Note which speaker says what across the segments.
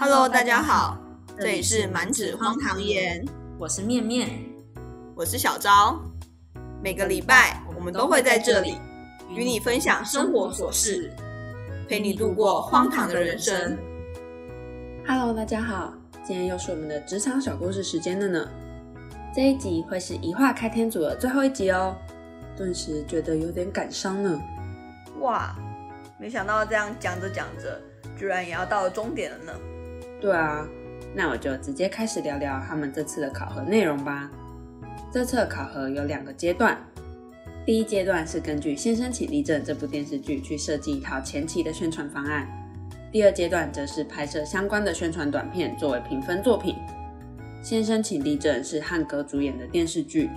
Speaker 1: Hello，大家好，这里是满纸荒唐言，
Speaker 2: 我是面面，
Speaker 1: 我是小昭。每个礼拜我们都会在这里与你分享生活琐事，陪你度过荒唐的人生。
Speaker 2: Hello，大家好，今天又是我们的职场小故事时间了呢。这一集会是一画开天组的最后一集哦，顿时觉得有点感伤呢。
Speaker 1: 哇，没想到这样讲着讲着，居然也要到了终点了呢。
Speaker 2: 对啊，那我就直接开始聊聊他们这次的考核内容吧。这次的考核有两个阶段，第一阶段是根据《先生请立正》这部电视剧去设计一套前期的宣传方案，第二阶段则是拍摄相关的宣传短片作为评分作品。《先生请立正》是汉格主演的电视剧，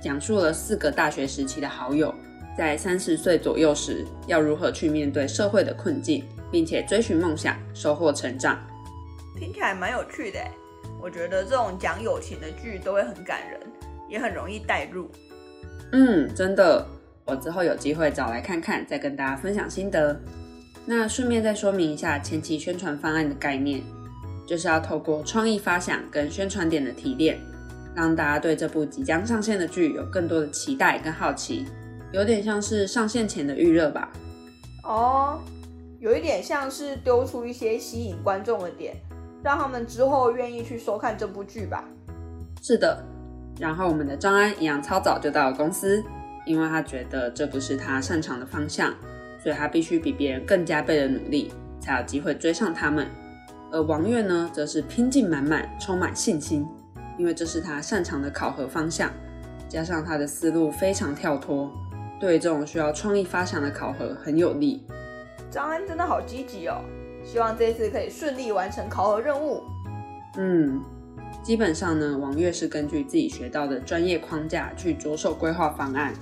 Speaker 2: 讲述了四个大学时期的好友在三十岁左右时要如何去面对社会的困境，并且追寻梦想，收获成长。
Speaker 1: 听起来蛮有趣的诶，我觉得这种讲友情的剧都会很感人，也很容易带入。
Speaker 2: 嗯，真的，我之后有机会找来看看，再跟大家分享心得。那顺便再说明一下前期宣传方案的概念，就是要透过创意发想跟宣传点的提炼，让大家对这部即将上线的剧有更多的期待跟好奇，有点像是上线前的预热吧。
Speaker 1: 哦，有一点像是丢出一些吸引观众的点，让他们之后愿意去收看这部剧吧。
Speaker 2: 是的，然后我们的张安一样超早就到了公司，因为他觉得这不是他擅长的方向，所以他必须比别人更加倍的努力，才有机会追上他们。而王月呢，则是拼劲满满，充满信心，因为这是他擅长的考核方向，加上他的思路非常跳脱，对这种需要创意发想的考核很有利。
Speaker 1: 张安真的好积极哦，希望这次可以顺利完成考核任务。
Speaker 2: 嗯，基本上呢，王月是根据自己学到的专业框架去着手规划方案，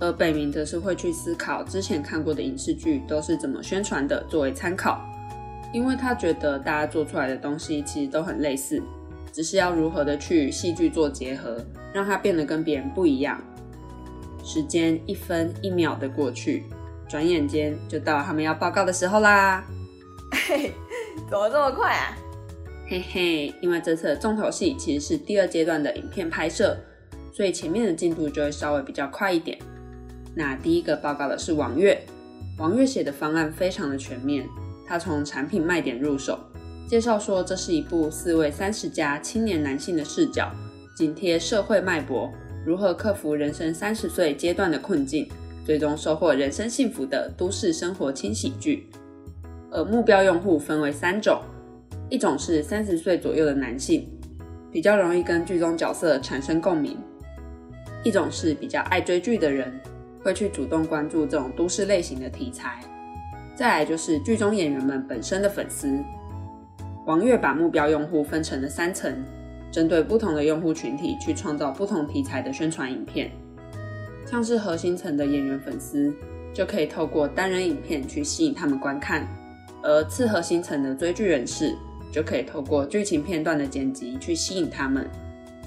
Speaker 2: 而北明则是会去思考之前看过的影视剧都是怎么宣传的，作为参考。因为他觉得大家做出来的东西其实都很类似，只是要如何的去戏剧做结合，让它变得跟别人不一样。时间一分一秒的过去，转眼间就到他们要报告的时候啦。
Speaker 1: 怎么这么快啊？
Speaker 2: 嘿嘿，因为这次的重头戏其实是第二阶段的影片拍摄，所以前面的进度就会稍微比较快一点。那第一个报告的是王月，王月写的方案非常的全面，他从产品卖点入手，介绍说这是一部四位三十加青年男性的视角，紧贴社会脉搏，如何克服人生三十岁阶段的困境，最终收获人生幸福的都市生活轻喜剧。而目标用户分为三种。一种是三十岁左右的男性，比较容易跟剧中角色产生共鸣；一种是比较爱追剧的人，会去主动关注这种都市类型的题材；再来就是剧中演员们本身的粉丝。王月把目标用户分成了三层，针对不同的用户群体去创造不同题材的宣传影片。像是核心层的演员粉丝，就可以透过单人影片去吸引他们观看；而次核心层的追剧人士，就可以透过剧情片段的剪辑去吸引他们，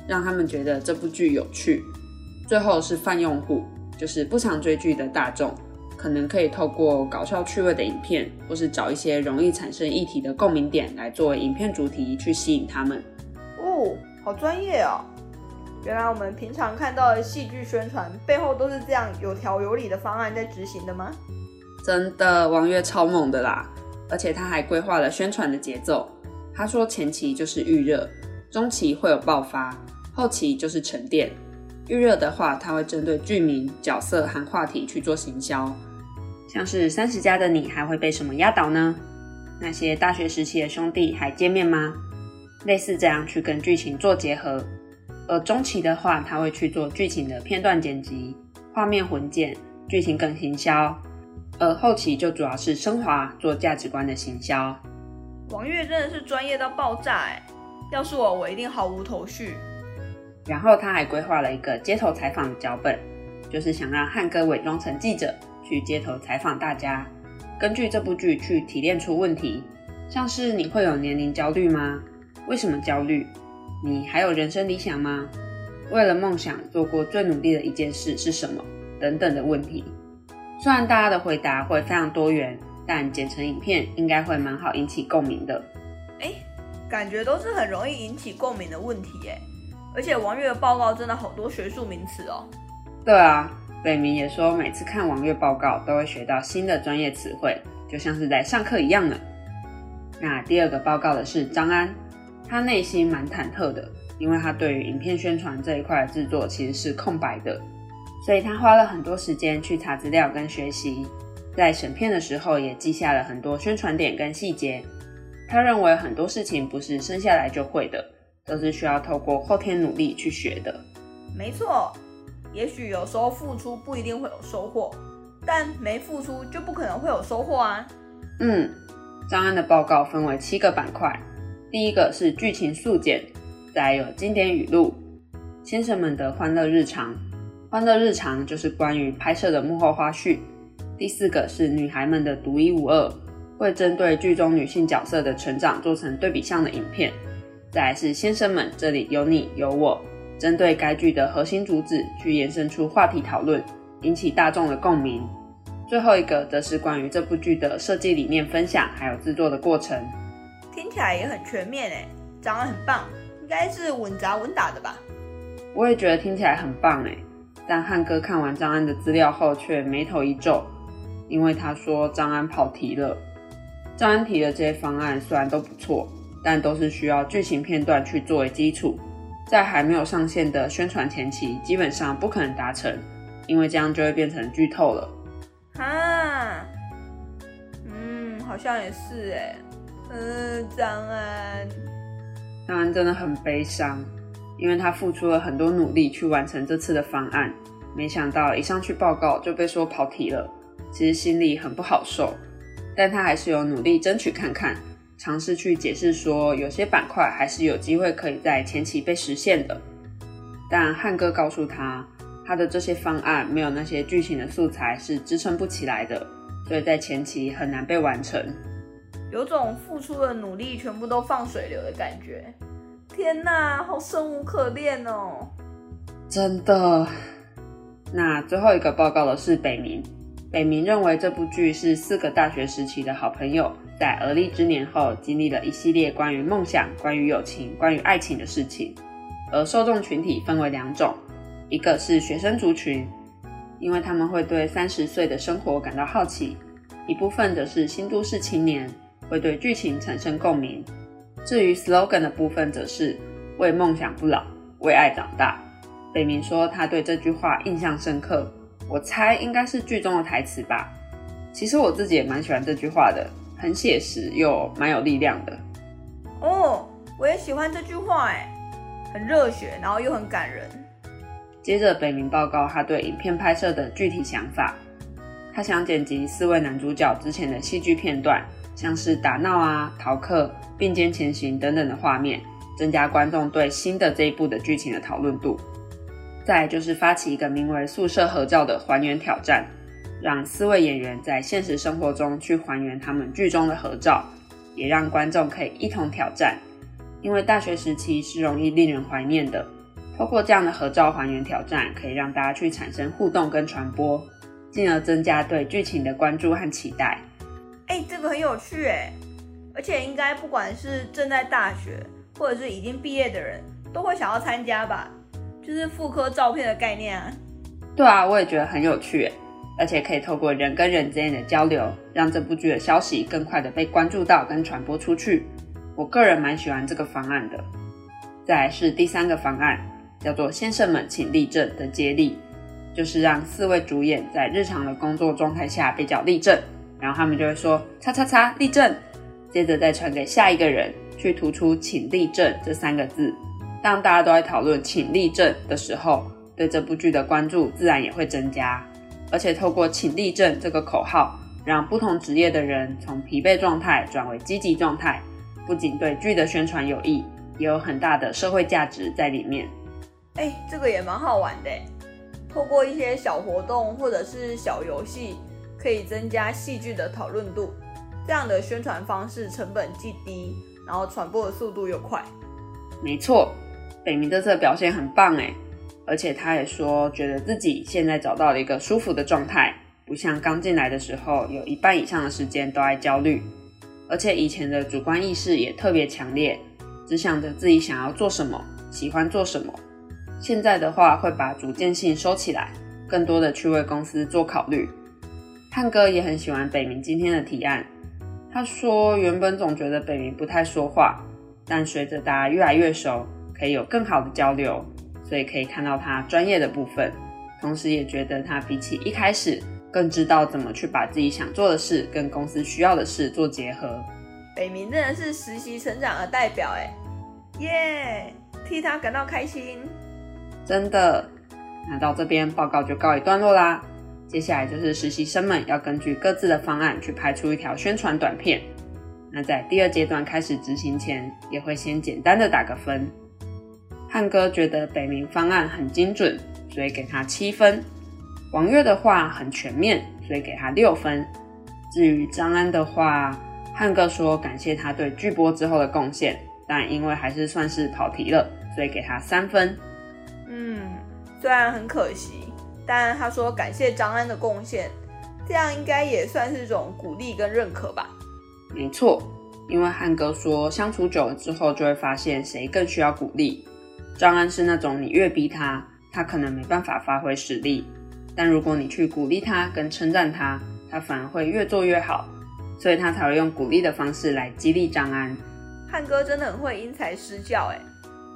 Speaker 2: 让他们觉得这部剧有趣。最后是泛用户，就是不常追剧的大众，可能可以透过搞笑趣味的影片，或是找一些容易产生议题的共鸣点来作为影片主题去吸引他们。
Speaker 1: 哦，好专业哦！原来我们平常看到的戏剧宣传背后都是这样有条有理的方案在执行的吗？
Speaker 2: 真的，王月超猛的啦！而且他还规划了宣传的节奏。他说前期就是预热，中期会有爆发，后期就是沉淀。预热的话，他会针对剧名、角色和话题去做行销，像是三十加的你还会被什么压倒呢？那些大学时期的兄弟还见面吗？类似这样去跟剧情做结合。而中期的话，他会去做剧情的片段剪辑、画面混剪、剧情梗行销。而后期就主要是升华做价值观的行销。
Speaker 1: 王月真的是专业到爆炸哎！要是我，我一定毫无头绪。
Speaker 2: 然后他还规划了一个街头采访的脚本，就是想让汉哥伪装成记者去街头采访大家，根据这部剧去提炼出问题，像是你会有年龄焦虑吗？为什么焦虑？你还有人生理想吗？为了梦想做过最努力的一件事是什么？等等的问题。虽然大家的回答会非常多元，但剪成影片应该会蛮好引起共鸣的。
Speaker 1: 哎，感觉都是很容易引起共鸣的问题耶。而且王月的报告真的好多学术名词哦。
Speaker 2: 对啊，北明也说每次看王月报告都会学到新的专业词汇，就像是在上课一样呢。那第二个报告的是张安，他内心蛮忐忑的，因为他对于影片宣传这一块的制作其实是空白的，所以他花了很多时间去查资料跟学习，在审片的时候也记下了很多宣传点跟细节。他认为很多事情不是生下来就会的。都是需要透过后天努力去学的。
Speaker 1: 没错，也许有时候付出不一定会有收获，但没付出就不可能会有收获啊。
Speaker 2: 嗯，张安的报告分为七个板块，第一个是剧情速简，再有经典语录，先生们的欢乐日常，欢乐日常就是关于拍摄的幕后花絮。第四个是女孩们的独一无二，会针对剧中女性角色的成长做成对比项的影片。再来是先生们，这里有你有我，针对该剧的核心主旨去延伸出话题讨论，引起大众的共鸣。最后一个则是关于这部剧的设计理念分享，还有制作的过程。
Speaker 1: 听起来也很全面诶，讲得很棒，应该是稳扎稳打的吧？
Speaker 2: 我也觉得听起来很棒诶，但汉哥看完张安的资料后却眉头一皱，因为他说张安跑题了。张安提的这些方案虽然都不错。但都是需要剧情片段去作为基础，在还没有上线的宣传前期，基本上不可能达成，因为这样就会变成剧透了。
Speaker 1: 啊，嗯，好像也是哎，嗯，张安，
Speaker 2: 张安真的很悲伤，因为他付出了很多努力去完成这次的方案，没想到一上去报告就被说跑题了，其实心里很不好受，但他还是有努力争取看看。尝试去解释说，有些板块还是有机会可以在前期被实现的。但汉哥告诉他，他的这些方案没有那些剧情的素材是支撑不起来的，所以在前期很难被完成。
Speaker 1: 有种付出的努力全部都放水流的感觉。天哪，好生无可恋哦！
Speaker 2: 真的。那最后一个报告的是北明。北明认为这部剧是四个大学时期的好朋友。在而立之年后，经历了一系列关于梦想、关于友情、关于爱情的事情。而受众群体分为两种，一个是学生族群，因为他们会对三十岁的生活感到好奇；一部分则是新都市青年，会对剧情产生共鸣。至于 slogan 的部分，则是为梦想不老，为爱长大。北明说他对这句话印象深刻，我猜应该是剧中的台词吧。其实我自己也蛮喜欢这句话的。很写实又蛮有力量的
Speaker 1: 哦，我也喜欢这句话哎，很热血，然后又很感人。
Speaker 2: 接着北明报告他对影片拍摄的具体想法，他想剪辑四位男主角之前的戏剧片段，像是打闹啊、逃课、并肩前行等等的画面，增加观众对新的这一部的剧情的讨论度。再就是发起一个名为“宿舍合照”的还原挑战。让四位演员在现实生活中去还原他们剧中的合照，也让观众可以一同挑战。因为大学时期是容易令人怀念的，透过这样的合照还原挑战，可以让大家去产生互动跟传播，进而增加对剧情的关注和期待。
Speaker 1: 这个很有趣哎，而且应该不管是正在大学或者是已经毕业的人，都会想要参加吧？就是复刻照片的概念啊。
Speaker 2: 对啊，我也觉得很有趣。而且可以透过人跟人之间的交流，让这部剧的消息更快的被关注到跟传播出去。我个人蛮喜欢这个方案的。再来是第三个方案，叫做“先生们请立正”的接力，就是让四位主演在日常的工作状态下被叫立正，然后他们就会说“叉叉叉立正”，接着再传给下一个人去突出“请立正”这三个字。当大家都在讨论“请立正”的时候，对这部剧的关注自然也会增加。而且透过“请立正”这个口号，让不同职业的人从疲惫状态转为积极状态，不仅对剧的宣传有益，也有很大的社会价值在里面。
Speaker 1: 哎，这个也蛮好玩的。透过一些小活动或者是小游戏，可以增加戏剧的讨论度。这样的宣传方式成本既低，然后传播的速度又快。
Speaker 2: 没错，北明这次表现很棒哎。而且他也说，觉得自己现在找到了一个舒服的状态，不像刚进来的时候，有一半以上的时间都在焦虑。而且以前的主观意识也特别强烈，只想着自己想要做什么，喜欢做什么。现在的话，会把主见性收起来，更多的去为公司做考虑。汉哥也很喜欢北明今天的提案。他说，原本总觉得北明不太说话，但随着大家越来越熟，可以有更好的交流，所以可以看到他专业的部分。同时也觉得他比起一开始，更知道怎么去把自己想做的事跟公司需要的事做结合。
Speaker 1: 北明真的是实习成长的代表，哎，耶，替他感到开心。
Speaker 2: 真的，那到这边报告就告一段落啦。接下来就是实习生们要根据各自的方案去拍出一条宣传短片。那在第二阶段开始执行前，也会先简单的打个分。汉哥觉得北明方案很精准，所以给他七分。王月的话很全面，所以给他六分。至于张安的话，汉哥说感谢他对巨波之后的贡献，但因为还是算是跑题了，所以给他三分。
Speaker 1: 嗯，虽然很可惜。但他说感谢张安的贡献，这样应该也算是一种鼓励跟认可吧。
Speaker 2: 没错，因为汉哥说相处久了之后就会发现谁更需要鼓励。张安是那种你越逼他，他可能没办法发挥实力，但如果你去鼓励他跟称赞他，他反而会越做越好，所以他才会用鼓励的方式来激励张安。
Speaker 1: 汉哥真的很会因材施教，哎，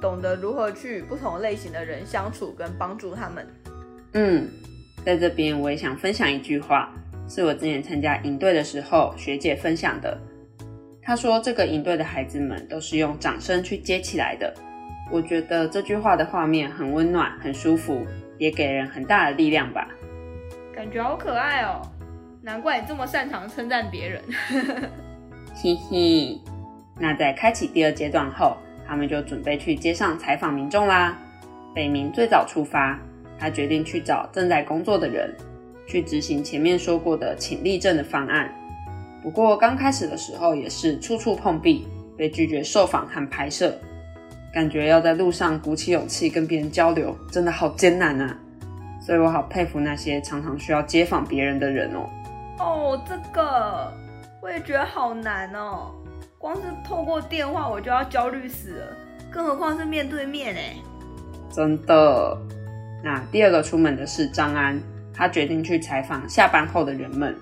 Speaker 1: 懂得如何去与不同类型的人相处跟帮助他们。
Speaker 2: 嗯，在这边我也想分享一句话，是我之前参加营队的时候学姐分享的。她说：“这个营队的孩子们都是用掌声去接起来的。”我觉得这句话的画面很温暖、很舒服，也给人很大的力量吧。
Speaker 1: 感觉好可爱哦，难怪你这么擅长称赞别人。
Speaker 2: 嘿嘿，那在开启第二阶段后，他们就准备去街上采访民众啦。北明最早出发。他决定去找正在工作的人，去执行前面说过的请立正的方案。不过刚开始的时候也是处处碰壁，被拒绝受访和拍摄，感觉要在路上鼓起勇气跟别人交流，真的好艰难啊！所以我好佩服那些常常需要接访别人的人哦。
Speaker 1: 哦，这个我也觉得好难哦，光是透过电话我就要焦虑死了，更何况是面对面哎。
Speaker 2: 真的。那第二个出门的是张安，他决定去采访下班后的人们。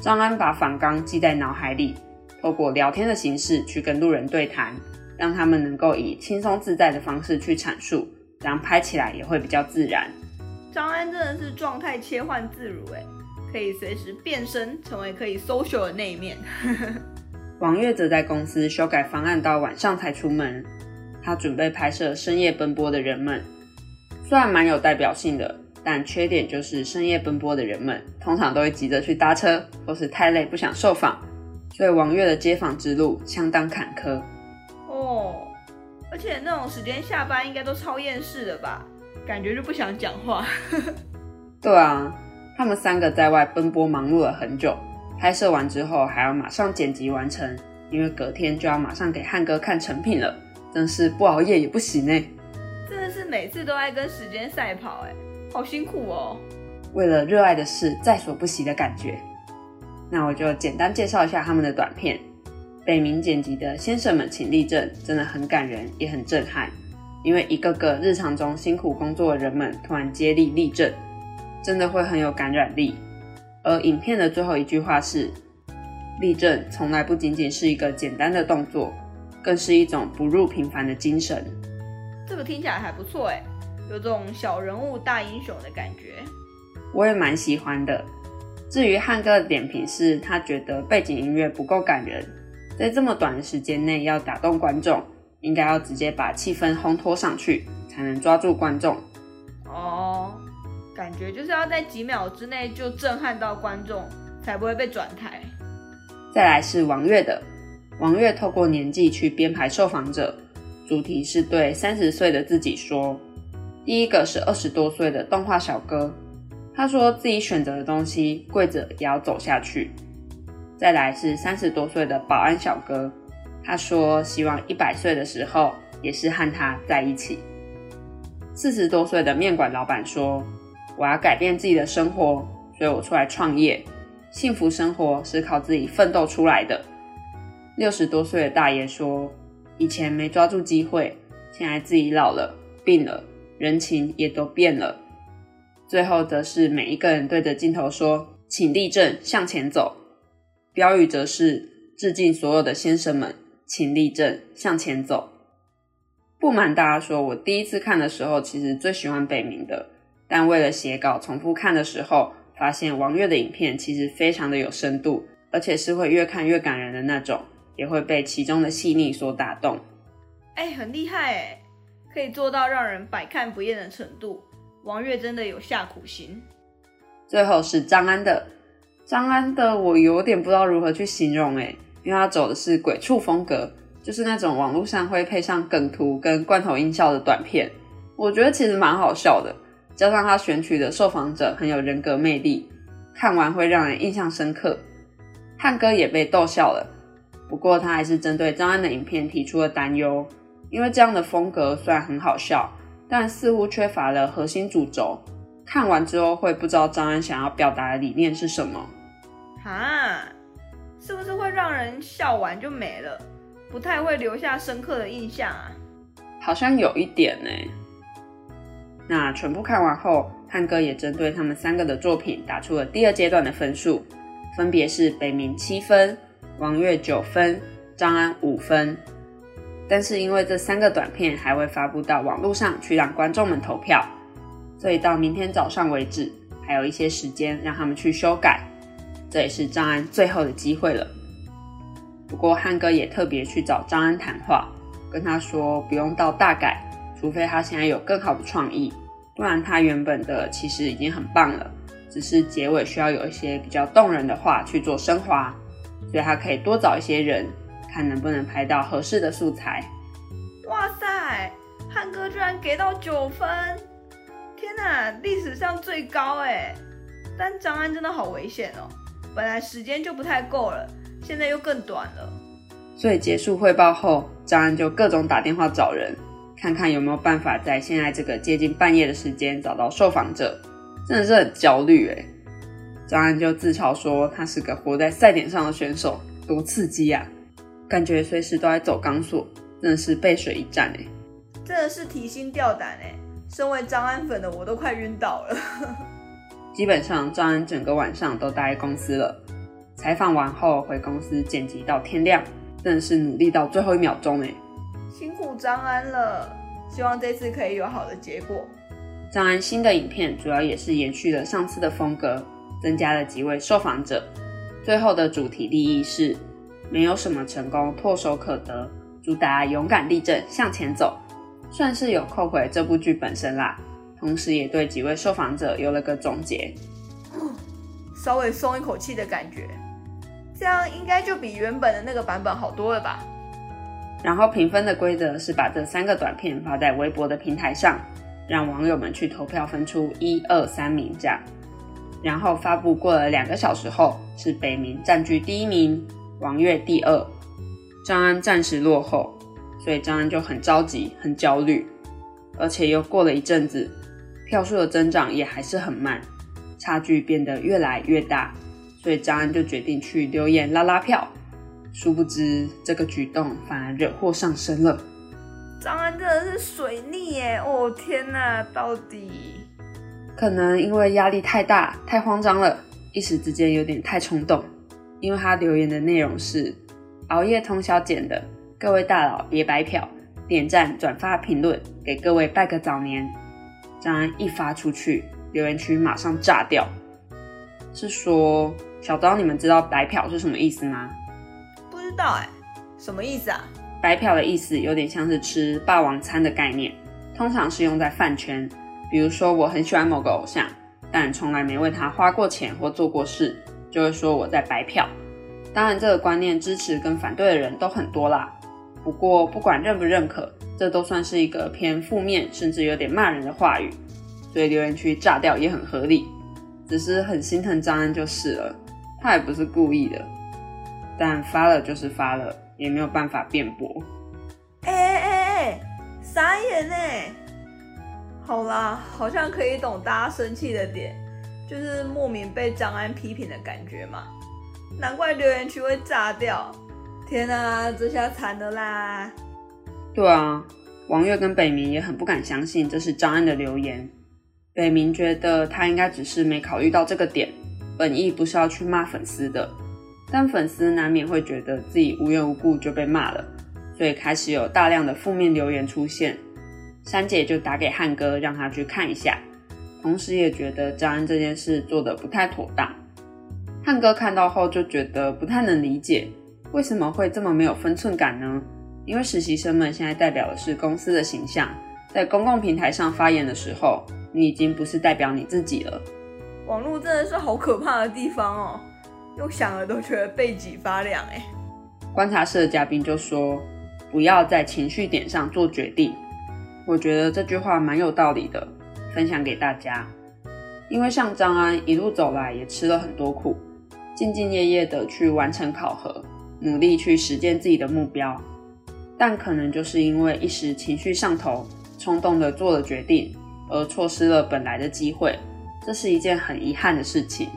Speaker 2: 张安把访纲记在脑海里，透过聊天的形式去跟路人对谈，让他们能够以轻松自在的方式去阐述，这样拍起来也会比较自然。
Speaker 1: 张安真的是状态切换自如，哎，可以随时变身成为可以 social 的那一面。
Speaker 2: 王月则在公司修改方案到晚上才出门，他准备拍摄深夜奔波的人们。虽然蛮有代表性的，但缺点就是深夜奔波的人们通常都会急着去搭车，或是太累不想受访，所以王月的接访之路相当坎坷。
Speaker 1: 哦，而且那种时间下班应该都超厌世的吧？感觉就不想讲话。
Speaker 2: 对啊，他们三个在外奔波忙碌了很久，拍摄完之后还要马上剪辑完成，因为隔天就要马上给汉哥看成品了，真是不熬夜也不行哎。
Speaker 1: 真的是每次都在跟时间赛跑，哎，好辛苦哦。
Speaker 2: 为了热爱的事在所不惜的感觉。那我就简单介绍一下他们的短片。北冥剪辑的先生们请立正，真的很感人，也很震撼。因为一个个日常中辛苦工作的人们突然接力立正，真的会很有感染力。而影片的最后一句话是：立正从来不仅仅是一个简单的动作，更是一种不入平凡的精神。
Speaker 1: 这个听起来还不错哎，有种小人物大英雄的感觉，
Speaker 2: 我也蛮喜欢的。至于汉哥的点评是，他觉得背景音乐不够感人，在这么短的时间内要打动观众，应该要直接把气氛烘托上去，才能抓住观众。
Speaker 1: 哦，感觉就是要在几秒之内就震撼到观众，才不会被转台。
Speaker 2: 再来是王月的，王月透过年纪去编排受访者。主题是对三十岁的自己说。第一个是二十多岁的动画小哥，他说自己选择的东西跪着也要走下去。再来是三十多岁的保安小哥，他说希望一百岁的时候也是和他在一起。四十多岁的面馆老板说，我要改变自己的生活，所以我出来创业。幸福生活是靠自己奋斗出来的。六十多岁的大爷说。以前没抓住机会，现在自己老了、病了，人情也都变了。最后则是每一个人对着镜头说：“请立正，向前走。”标语则是致敬所有的先生们，请立正，向前走。不瞒大家说，我第一次看的时候，其实最喜欢北冥的，但为了写稿，重复看的时候，发现王月的影片其实非常的有深度，而且是会越看越感人的那种，也会被其中的细腻所打动。
Speaker 1: 哎，很厉害哎，可以做到让人百看不厌的程度。王月真的有下苦心。
Speaker 2: 最后是张安的，张安的我有点不知道如何去形容哎，因为他走的是鬼畜风格，就是那种网络上会配上梗图跟罐头音效的短片，我觉得其实蛮好笑的。加上他选取的受访者很有人格魅力，看完会让人印象深刻。汉哥也被逗笑了，不过他还是针对张安的影片提出了担忧，因为这样的风格虽然很好笑。但似乎缺乏了核心主轴，看完之后会不知道张安想要表达的理念是什么。
Speaker 1: 哈，是不是会让人笑完就没了，不太会留下深刻的印象啊？
Speaker 2: 好像有一点呢。那全部看完后，汉哥也针对他们三个的作品打出了第二阶段的分数，分别是北冥七分，王月九分，张安五分。但是因为这三个短片还会发布到网络上去让观众们投票，所以到明天早上为止还有一些时间让他们去修改，这也是张安最后的机会了。不过汉哥也特别去找张安谈话，跟他说不用到大改，除非他现在有更好的创意，不然他原本的其实已经很棒了，只是结尾需要有一些比较动人的话去做升华，所以他可以多找一些人。看能不能拍到合适的素材。
Speaker 1: 哇塞，汉哥居然给到九分！天哪，历史上最高哎！但张安真的好危险哦，本来时间就不太够了，现在又更短了。
Speaker 2: 所以结束汇报后，张安就各种打电话找人，看看有没有办法在现在这个接近半夜的时间找到受访者。真的是很焦虑哎！张安就自嘲说他是个活在赛点上的选手，多刺激呀！感觉随时都在走钢索，真的是背水一战哎！
Speaker 1: 真的是提心吊胆哎！身为张安粉的我都快晕倒了。
Speaker 2: 基本上张安整个晚上都待在公司了，采访完后回公司剪辑到天亮，真的是努力到最后一秒钟哎！
Speaker 1: 辛苦张安了，希望这次可以有好的结果。
Speaker 2: 张安新的影片主要也是延续了上次的风格，增加了几位受访者，最后的主题利益是。没有什么成功唾手可得，主打勇敢立正向前走，算是有扣回这部剧本身啦。同时也对几位受访者有了个总结，
Speaker 1: 稍微松一口气的感觉。这样应该就比原本的那个版本好多了吧？
Speaker 2: 然后评分的规则是把这三个短片发在微博的平台上，让网友们去投票分出一二三名这样。然后发布过了两个小时后，是北冥占据第一名。王月第二，张安暂时落后，所以张安就很着急、很焦虑，而且又过了一阵子，票数的增长也还是很慢，差距变得越来越大，所以张安就决定去留言拉拉票。殊不知这个举动反而惹祸上身了。
Speaker 1: 张安真的是水逆耶！哦天哪，到底
Speaker 2: 可能因为压力太大、太慌张了，一时之间有点太冲动。因为他留言的内容是熬夜通宵剪的，各位大佬别白嫖，点赞、转发、评论，给各位拜个早年。张安一发出去，留言区马上炸掉，是说小刀，你们知道白嫖是什么意思吗？
Speaker 1: 不知道哎，什么意思啊？
Speaker 2: 白嫖的意思有点像是吃霸王餐的概念，通常是用在饭圈，比如说我很喜欢某个偶像，但从来没为他花过钱或做过事。就会说我在白票，当然这个观念支持跟反对的人都很多啦。不过不管认不认可，这都算是一个偏负面甚至有点骂人的话语，所以留言区炸掉也很合理。只是很心疼张安就是了，他也不是故意的，但发了就是发了，也没有办法辩驳。
Speaker 1: 哎哎哎哎，傻眼呢！好啦，好像可以懂大家生气的点。就是莫名被张安批评的感觉嘛，难怪留言区会炸掉！天啊，这下惨了啦！
Speaker 2: 对啊，王月跟北明也很不敢相信这是张安的留言。北明觉得他应该只是没考虑到这个点，本意不是要去骂粉丝的，但粉丝难免会觉得自己无缘无故就被骂了，所以开始有大量的负面留言出现。珊姐就打给汉哥，让他去看一下，同时也觉得张安这件事做的不太妥当。汉哥看到后就觉得不太能理解，为什么会这么没有分寸感呢？因为实习生们现在代表的是公司的形象，在公共平台上发言的时候，你已经不是代表你自己了。
Speaker 1: 网络真的是好可怕的地方哦，用想了都觉得背脊发凉哎。
Speaker 2: 观察室的嘉宾就说：“不要在情绪点上做决定。”我觉得这句话蛮有道理的，分享给大家。因为像张安一路走来也吃了很多苦，兢兢业业的去完成考核，努力去实践自己的目标。但可能就是因为一时情绪上头，冲动的做了决定，而错失了本来的机会，这是一件很遗憾的事情。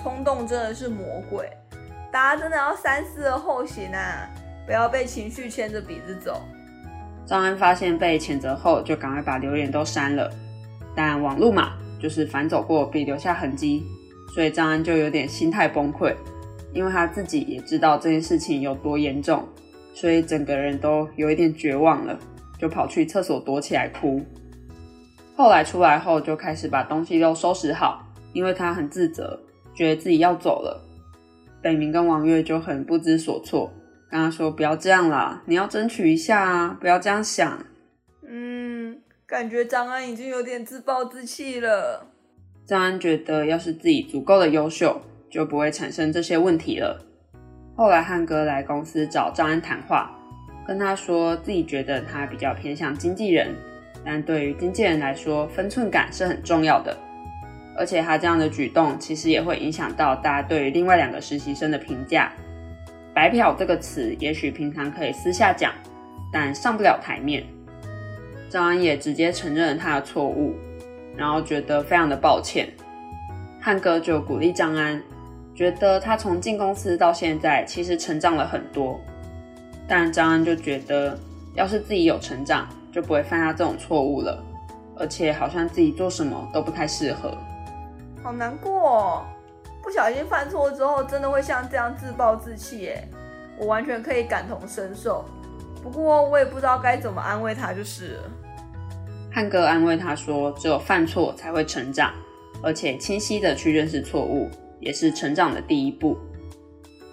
Speaker 1: 冲动真的是魔鬼，大家真的要三思而后行啊！不要被情绪牵着鼻子走。
Speaker 2: 张安发现被谴责后，就赶快把留言都删了。但网路嘛，就是反走过必留下痕迹，所以张安就有点心态崩溃，因为他自己也知道这件事情有多严重。所以整个人都有一点绝望了，就跑去厕所躲起来哭。后来出来后，就开始把东西都收拾好，因为他很自责，觉得自己要走了。北明跟王月就很不知所措，跟他说：“不要这样啦，你要争取一下啊，不要这样想。”
Speaker 1: 嗯，感觉张安已经有点自暴自弃了。
Speaker 2: 张安觉得，要是自己足够的优秀，就不会产生这些问题了。后来汉哥来公司找张安谈话，跟他说自己觉得他比较偏向经纪人，但对于经纪人来说，分寸感是很重要的。而且他这样的举动其实也会影响到大家对于另外两个实习生的评价。白嫖这个词，也许平常可以私下讲，但上不了台面。张安也直接承认了他的错误，然后觉得非常的抱歉。汉哥就鼓励张安。觉得他从进公司到现在，其实成长了很多。但张安就觉得，要是自己有成长，就不会犯下这种错误了。而且好像自己做什么都不太适合，
Speaker 1: 好难过。不小心犯错之后，真的会像这样自暴自弃耶。我完全可以感同身受。不过我也不知道该怎么安慰他，就是了。
Speaker 2: 汉哥安慰他说：“只有犯错才会成长，而且清晰的去认识错误。”也是成长的第一步。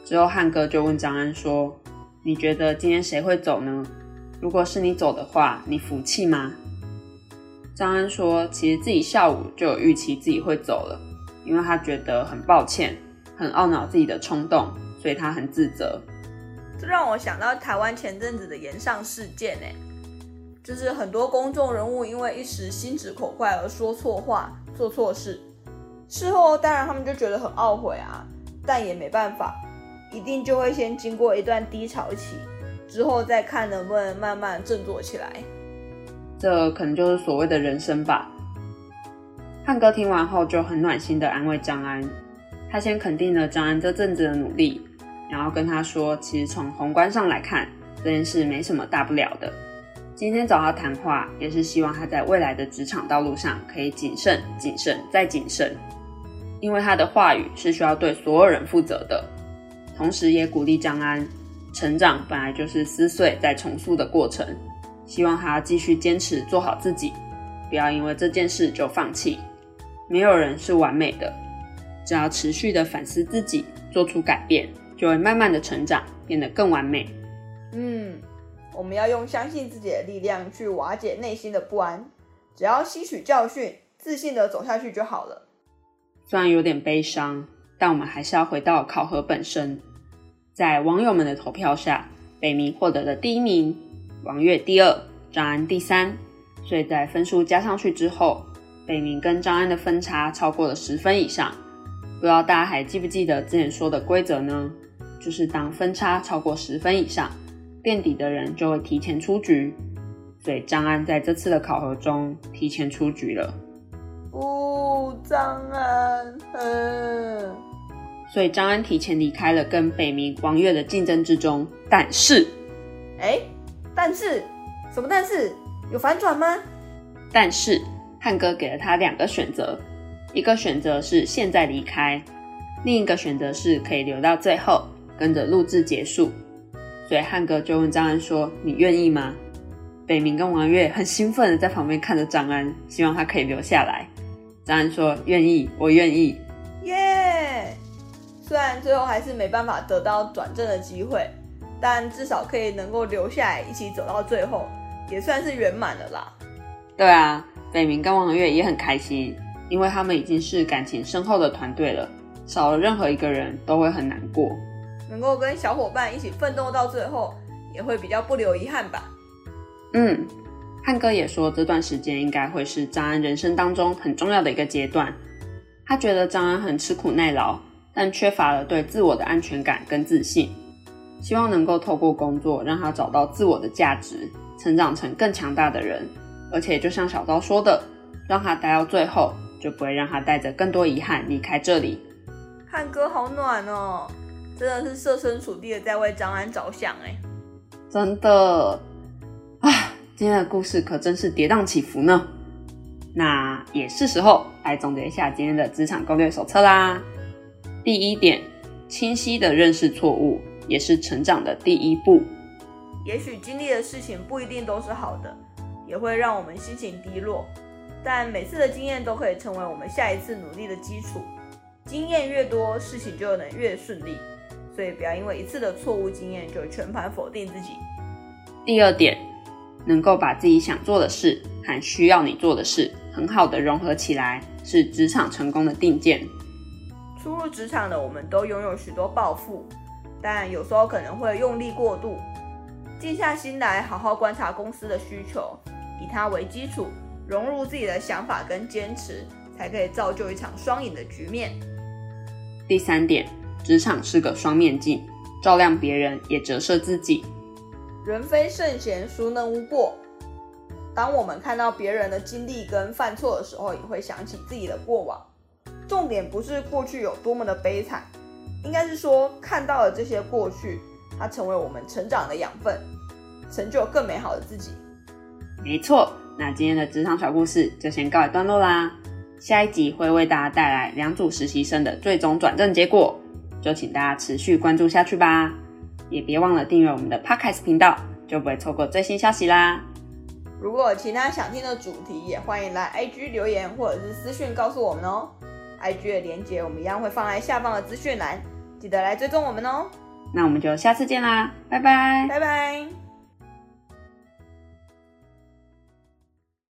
Speaker 2: 之后，汉哥就问张安说：“你觉得今天谁会走呢？如果是你走的话，你服气吗？”张安说：“其实自己下午就有预期自己会走了，因为他觉得很抱歉，很懊恼自己的冲动，所以他很自责。”
Speaker 1: 这让我想到台湾前阵子的延上事件，哎，就是很多公众人物因为一时心直口快而说错话、做错事。事后当然他们就觉得很懊悔啊，但也没办法，一定就会先经过一段低潮期，之后再看能不能慢慢振作起来。
Speaker 2: 这可能就是所谓的人生吧。汉哥听完后就很暖心的安慰张安，他先肯定了张安这阵子的努力，然后跟他说，其实从宏观上来看，这件事没什么大不了的。今天找他谈话，也是希望他在未来的职场道路上可以谨慎、谨慎再谨慎。因为他的话语是需要对所有人负责的，同时也鼓励张安，成长本来就是撕碎再重塑的过程，希望他继续坚持做好自己，不要因为这件事就放弃。没有人是完美的，只要持续的反思自己，做出改变，就会慢慢的成长，变得更完美。
Speaker 1: 嗯，我们要用相信自己的力量去瓦解内心的不安，只要吸取教训，自信的走下去就好了。
Speaker 2: 虽然有点悲伤，但我们还是要回到考核本身。在网友们的投票下，北明获得了第一名，王月第二，张安第三。所以在分数加上去之后，北明跟张安的分差超过了十分以上。不知道大家还记不记得之前说的规则呢？就是当分差超过十分以上，垫底的人就会提前出局。所以张安在这次的考核中提前出局了。
Speaker 1: 哦，张安，嗯，
Speaker 2: 所以张安提前离开了跟北明王月的竞争之中。但是，
Speaker 1: 哎，但是什么但是？有反转吗？
Speaker 2: 但是汉哥给了他两个选择，一个选择是现在离开，另一个选择是可以留到最后，跟着录制结束。所以汉哥就问张安说：“你愿意吗？”北明跟王月很兴奋的在旁边看着张安，希望他可以留下来。张安说：“愿意，我愿意。”
Speaker 1: 耶！虽然最后还是没办法得到转正的机会，但至少可以能够留下来一起走到最后。也算是圆满了啦。
Speaker 2: 对啊，北明跟王月也很开心，因为他们已经是感情深厚的团队了，少了任何一个人都会很难过。
Speaker 1: 能够跟小伙伴一起奋斗到最后，也会比较不留遗憾吧。
Speaker 2: 嗯，汉哥也说这段时间应该会是张安人生当中很重要的一个阶段。他觉得张安很吃苦耐劳，但缺乏了对自我的安全感跟自信，希望能够透过工作让他找到自我的价值。成长成更强大的人，而且就像小刀说的，让他待到最后，就不会让他带着更多遗憾离开这里。
Speaker 1: 汉哥好暖哦，真的是设身处地的在为张安着想哎，
Speaker 2: 真的啊，今天的故事可真是跌宕起伏呢。那也是时候来总结一下今天的职场攻略手册啦。第一点，清晰的认识错误，也是成长的第一步。
Speaker 1: 也许经历的事情不一定都是好的，也会让我们心情低落。但每次的经验都可以成为我们下一次努力的基础。经验越多，事情就能越顺利。所以不要因为一次的错误经验就全盘否定自己。
Speaker 2: 第二点，能够把自己想做的事和需要你做的事很好的融合起来，是职场成功的定见。
Speaker 1: 初入职场的我们都拥有许多抱负，但有时候可能会用力过度。静下心来，好好观察公司的需求，以它为基础，融入自己的想法跟坚持，才可以造就一场双赢的局面。
Speaker 2: 第三点，职场是个双面镜，照亮别人也折射自己。
Speaker 1: 人非圣贤，孰能无过？当我们看到别人的经历跟犯错的时候，也会想起自己的过往。重点不是过去有多么的悲惨，应该是说看到了这些过去。它成为我们成长的养分，成就更美好的自己。
Speaker 2: 没错，那今天的职场小故事就先告一段落啦。下一集会为大家带来两组实习生的最终转正结果，就请大家持续关注下去吧。也别忘了订阅我们的 Podcast 频道，就不会错过最新消息啦。
Speaker 1: 如果有其他想听的主题，也欢迎来 IG 留言或者是私讯告诉我们哦。IG 的连接我们一样会放在下方的资讯栏，记得来追踪我们哦。
Speaker 2: 那我们就下次见啦，拜拜，
Speaker 1: 拜拜。